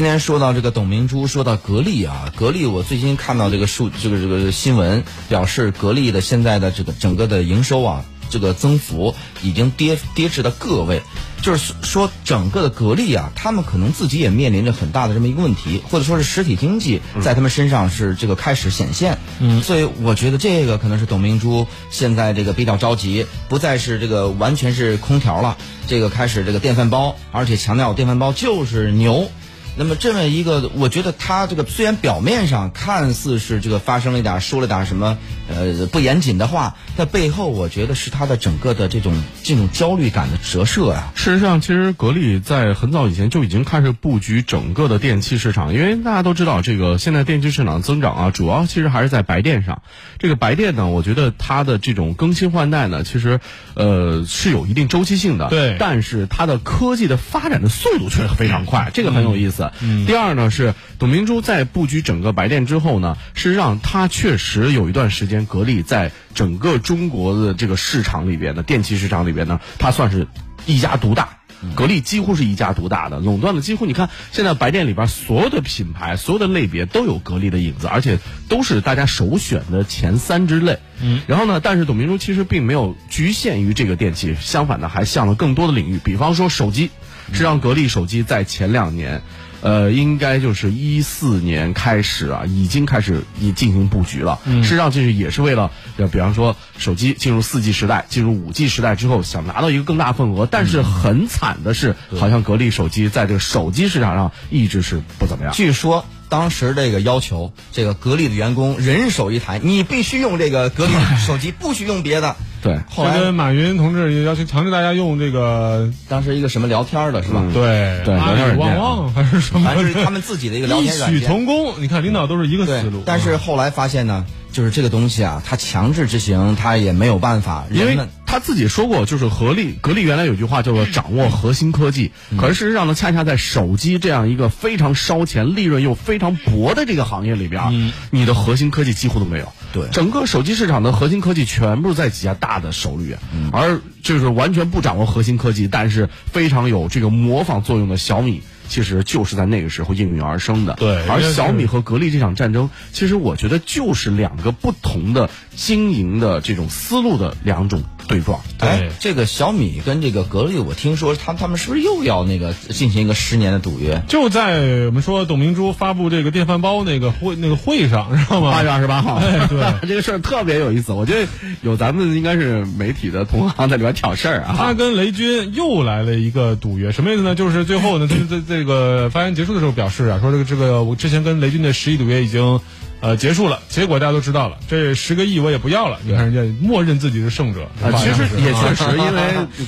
今天说到这个董明珠，说到格力啊，格力我最近看到这个数，这个这个新闻表示，格力的现在的这个整个的营收啊，这个增幅已经跌跌至了个位，就是说整个的格力啊，他们可能自己也面临着很大的这么一个问题，或者说是实体经济在他们身上是这个开始显现，嗯，所以我觉得这个可能是董明珠现在这个比较着急，不再是这个完全是空调了，这个开始这个电饭煲，而且强调电饭煲就是牛。那么这么一个，我觉得他这个虽然表面上看似是这个发生了一点说了点什么呃不严谨的话，但背后我觉得是他的整个的这种这种焦虑感的折射啊。事实上，其实格力在很早以前就已经开始布局整个的电器市场，因为大家都知道，这个现在电器市场增长啊，主要其实还是在白电上。这个白电呢，我觉得它的这种更新换代呢，其实呃是有一定周期性的，对。但是它的科技的发展的速度却是非常快，这个很有意思。嗯。第二呢，是董明珠在布局整个白电之后呢，事实上它确实有一段时间，格力在整个中国的这个市场里边的电器市场里边呢，它算是一家独大。格力几乎是一家独大的，垄断了几乎你看现在白电里边所有的品牌、所有的类别都有格力的影子，而且都是大家首选的前三之类。嗯，然后呢，但是董明珠其实并没有局限于这个电器，相反的还向了更多的领域，比方说手机，是让格力手机在前两年。呃，应该就是一四年开始啊，已经开始已进行布局了。实际上，这是也是为了，比方说手机进入四 G 时代，进入五 G 时代之后，想拿到一个更大份额。但是很惨的是，好像格力手机在这个手机市场上一直是不怎么样。据说。当时这个要求，这个格力的员工人手一台，你必须用这个格力手机，不许用别的。对，后来马云同志也要求强制大家用这个，当时一个什么聊天的是吧？对对，旺旺还是什么？反正是他们自己的一个聊天软件。异曲同工，你看领导都是一个思路。但是后来发现呢，就是这个东西啊，它强制执行，它也没有办法，因为。他自己说过，就是格力格力原来有句话叫做掌握核心科技，可是事实上呢，恰恰在手机这样一个非常烧钱、利润又非常薄的这个行业里边，你的核心科技几乎都没有。对，整个手机市场的核心科技全部在几家大的手里，而就是完全不掌握核心科技，但是非常有这个模仿作用的小米。其实就是在那个时候应运而生的。对，而小米和格力这场战争，其实我觉得就是两个不同的经营的这种思路的两种对撞。哎，这个小米跟这个格力，我听说他他们是不是又要那个进行一个十年的赌约？就在我们说董明珠发布这个电饭煲那个会那个会上，知道吗？八月二十八号。哎，对，这个事儿特别有意思。我觉得有咱们应该是媒体的同行在里边挑事儿啊。他跟雷军又来了一个赌约，什么意思呢？就是最后呢，这这这。这个发言结束的时候表示啊，说这个这个我之前跟雷军的十亿赌约已经，呃结束了，结果大家都知道了，这十个亿我也不要了。你看人家默认自己是胜者，其实也确实，因为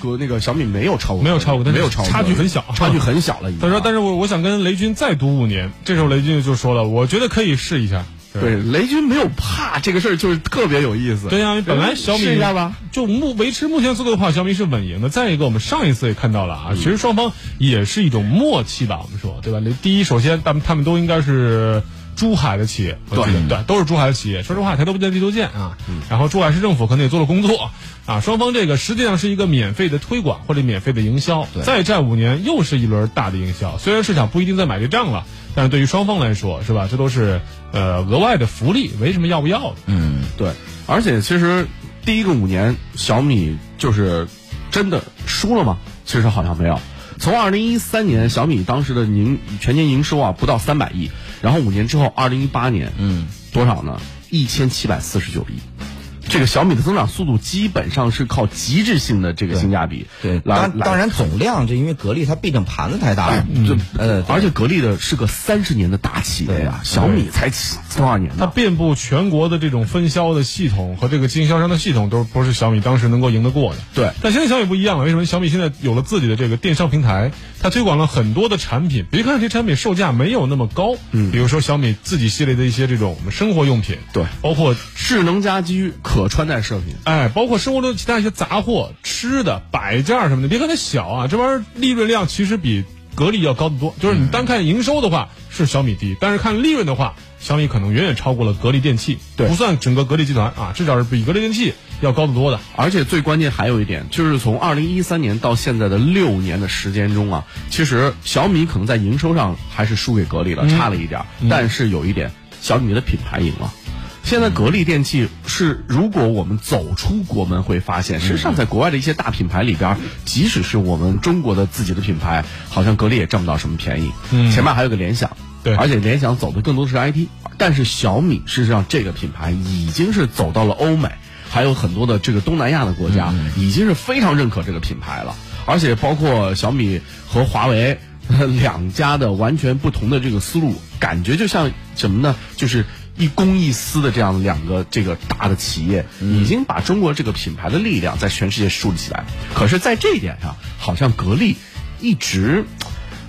个那个小米没有超过，没有超过，没有超过，差距很小，差距很小了。他说，但是我我想跟雷军再赌五年。这时候雷军就说了，我觉得可以试一下。对，雷军没有怕这个事儿，就是特别有意思。对呀，本来小米试一下吧，就目维持目前速度的话，小米是稳赢的。再一个，我们上一次也看到了啊，其实双方也是一种默契吧，我们说对吧？第一，首先他们他们都应该是珠海的企业，对对，都是珠海的企业。说实话，抬头不见低头见啊。然后珠海市政府可能也做了工作啊，双方这个实际上是一个免费的推广或者免费的营销。再战五年，又是一轮大的营销。虽然市场不一定在买这账了。但是对于双方来说，是吧？这都是呃额外的福利，为什么要不要的？嗯，对。而且其实第一个五年，小米就是真的输了吗？其实好像没有。从二零一三年，小米当时的营全年营收啊不到三百亿，然后五年之后，二零一八年，嗯，多少呢？一千七百四十九亿。这个小米的增长速度基本上是靠极致性的这个性价比，对，当当然总量，这因为格力它毕竟盘子太大了，就呃，而且格力的是个三十年的大企业呀，小米才多少年？它遍布全国的这种分销的系统和这个经销商的系统，都不是小米当时能够赢得过的。对，但现在小米不一样了，为什么？小米现在有了自己的这个电商平台，它推广了很多的产品，别看这产品售价没有那么高，嗯，比如说小米自己系列的一些这种生活用品，对，包括智能家居、可穿戴设备。哎，包括生活中其他一些杂货、吃的摆件什么的，别看它小啊，这玩意儿利润量其实比格力要高得多。就是你单看营收的话，是小米低，但是看利润的话，小米可能远远超过了格力电器，对不算整个格力集团啊，至少是比格力电器要高得多的。而且最关键还有一点，就是从二零一三年到现在的六年的时间中啊，其实小米可能在营收上还是输给格力了，差了一点儿。但是有一点，小米的品牌赢了。现在格力电器是，如果我们走出国门会发现，实际上在国外的一些大品牌里边，即使是我们中国的自己的品牌，好像格力也占不到什么便宜。嗯前面还有个联想，对而且联想走的更多的是 IT，但是小米事实上这个品牌已经是走到了欧美，还有很多的这个东南亚的国家，已经是非常认可这个品牌了，而且包括小米和华为。两家的完全不同的这个思路，感觉就像什么呢？就是一公一私的这样两个这个大的企业，已经把中国这个品牌的力量在全世界树立起来。可是，在这一点上，好像格力一直。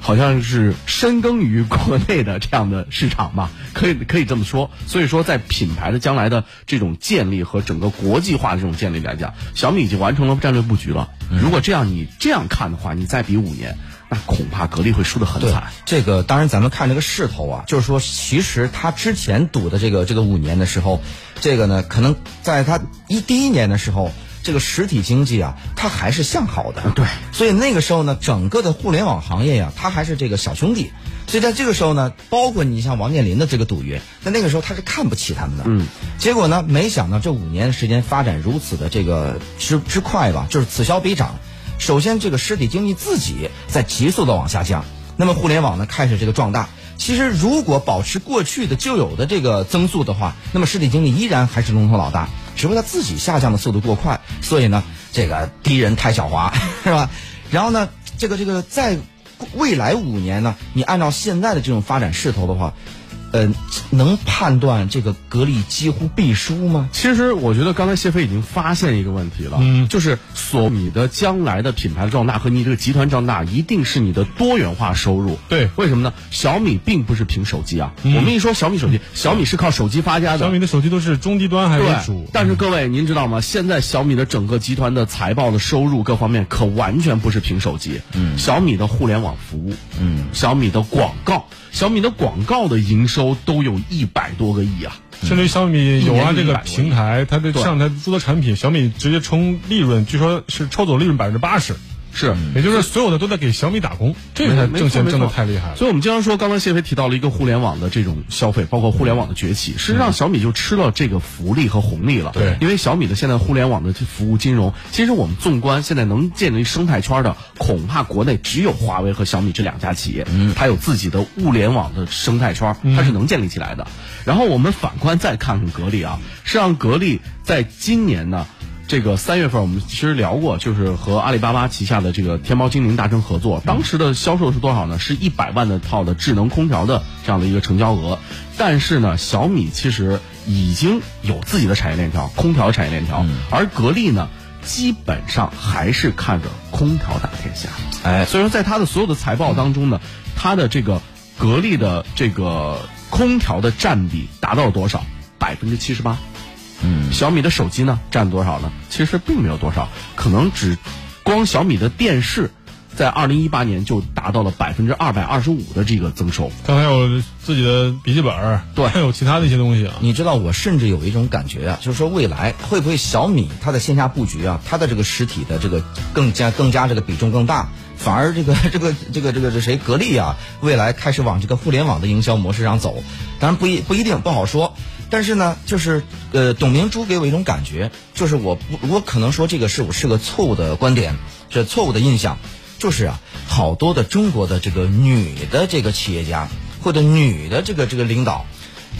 好像是深耕于国内的这样的市场吧，可以可以这么说。所以说，在品牌的将来的这种建立和整个国际化的这种建立来讲，小米已经完成了战略布局了。如果这样你这样看的话，你再比五年，那恐怕格力会输得很惨。，这个当然咱们看这个势头啊，就是说，其实他之前赌的这个这个五年的时候，这个呢，可能在他一第一年的时候，这个实体经济啊，它还是向好的。对，所以那个时候呢，整个的互联网行业呀、它还是这个小兄弟。所以在这个时候呢，包括你像王健林的这个赌约，在那个时候他是看不起他们的。嗯，结果呢，没想到这五年时间发展如此的这个之之快吧，就是此消彼长。首先，这个实体经济自己在急速的往下降，那么互联网呢开始这个壮大。其实，如果保持过去的旧有的这个增速的话，那么实体经济依然还是龙头老大，只不过它自己下降的速度过快，所以呢，这个敌人太狡猾，是吧？然后呢，这个这个在未来五年呢，你按照现在的这种发展势头的话，呃，能判断这个格力几乎必输吗？其实我觉得刚才谢飞已经发现一个问题了，嗯就是索你的将来的品牌壮大和你这个集团壮大，一定是你的多元化收入。对为什么呢？小米并不是凭手机啊，我们一说小米手机，小米是靠手机发家的。小米的手机都是中低端还为主对，，但是各位您知道吗？现在小米的整个集团的财报的收入各方面可完全不是凭手机。嗯，小米的互联网服务，嗯，小米的广告，小米的广告的营收都有一百多个亿啊。甚至于小米有啊这个一年就100多亿平台，它的对上台出的产品，小米直接冲利润，据说是抽走利润百分之八十，是，也就是所有的都在给小米打工，这个挣钱挣的太厉害了。所以，我们经常说，刚刚谢飞提到了一个互联网的这种消费，包括互联网的崛起。事实上，小米就吃了这个福利和红利了。对因为小米的现在互联网的服务金融，其实我们纵观现在能建立生态圈的，恐怕国内只有华为和小米这两家企业，嗯，它有自己的物联网的生态圈，它是能建立起来的。然后我们反观再看看格力啊，实际上格力在今年呢。这个三月份我们其实聊过，就是和阿里巴巴旗下的这个天猫精灵达成合作，当时的销售是多少呢？是一百万的套的智能空调的这样的一个成交额。但是呢，小米其实已经有自己的产业链条，空调产业链条，而格力呢，基本上还是看着空调打天下。哎，所以说，在它的所有的财报当中呢，它的这个格力的这个空调的占比达到了多少？百分之七十八。嗯，小米的手机呢占多少呢？其实并没有多少，可能只光小米的电视，在二零一八年就达到了百分之二百二十五的这个增收。它还有自己的笔记本儿，对还有其他的一些东西啊。你知道，我甚至有一种感觉啊，就是说未来会不会小米它的线下布局啊，它的这个实体的这个更加更加这个比重更大，反而这个 这个这个这个这谁格力啊，未来开始往这个互联网的营销模式上走，当然不一不一定不好说，但是呢，就是呃，董明珠给我一种感觉，就是我不我可能说这个是我是个错误的观点，是错误的印象，就是啊，好多的中国的这个女的这个企业家或者女的这个这个领导。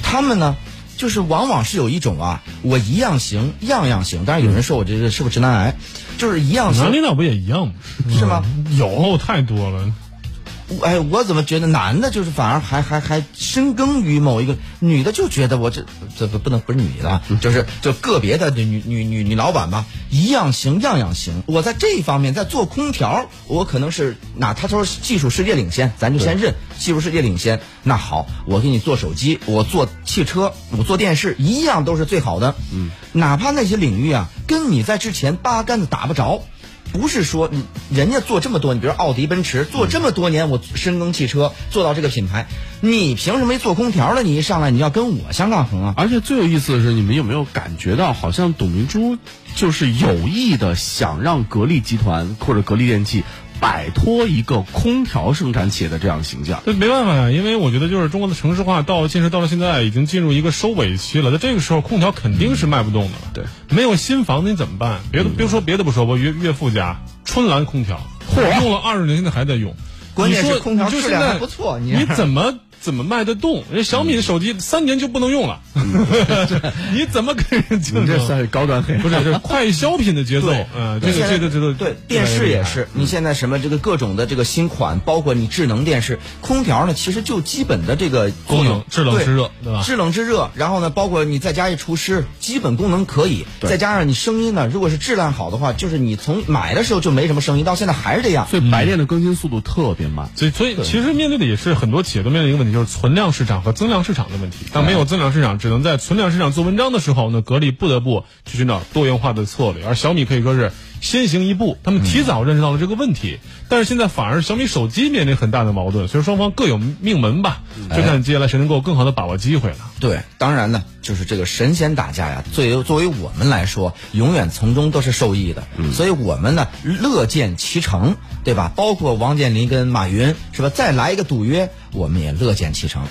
他们呢，就是往往是有一种啊，我一样行，样样行。当然有人说我这个是不是直男癌，就是一样行。男领导不也一样吗？是吗嗯有太多了。哎，我怎么觉得男的就是反而还还还深耕于某一个，女的就觉得我这这不不能不是女的啊，就是就个别的女女女女老板吧，一样行，样样行。我在这一方面，在做空调，我可能是那他说技术世界领先，咱就先认技术世界领先。那好，我给你做手机，我做汽车，我做电视，一样都是最好的。嗯，哪怕那些领域啊，跟你在之前八竿子打不着。不是说人家做这么多，你比如奥迪、奔驰做这么多年，我深耕汽车做到这个品牌，你凭什么没做空调了？你一上来你要跟我相抗衡啊？而且最有意思的是，你们有没有感觉到，好像董明珠就是有意的想让格力集团或者格力电器摆脱一个空调生产企业的这样形象？对没办法呀，因为我觉得就是中国的城市化到其实到了现在，已经进入一个收尾期了。在这个时候，空调肯定是卖不动的了。对，没有新房子你怎么办？别的别说别的不说，我岳岳父家春兰空调，嚯用了二十年，现在还在用。关键是空调质量还不错，你怎么怎么卖得动？人小米的手机三年就不能用了，你怎么跟人竞争？这算是高端黑。不是，这是快消品的节奏。嗯，这个这个这个对电视也是，你现在什么这个各种的这个新款，包括你智能电视、空调呢，其实就基本的这个功能制冷制热，对吧？制冷制热，然后呢，包括你再加一除湿，基本功能可以。再加上你声音呢，如果是质量好的话，就是你从买的时候就没什么声音，到现在还是这样。所以白电的更新速度特别慢。所以所以其实面对的也是很多企业都面临一个问题，就是存量市场和增量市场的问题。当没有增量市场，只能在存量市场做文章的时候呢，格力不得不去寻找多元化的策略，而小米可以说是先行一步，他们提早认识到了这个问题。但是现在反而小米手机面临很大的矛盾，所以双方各有命门吧，就看接下来谁能够更好的把握机会了。对，当然呢，就是这个神仙打架呀，作为作为我们来说，永远从中都是受益的。所以我们呢乐见其成，对吧？包括王健林跟马云是吧？再来一个赌约，我们也乐见其成。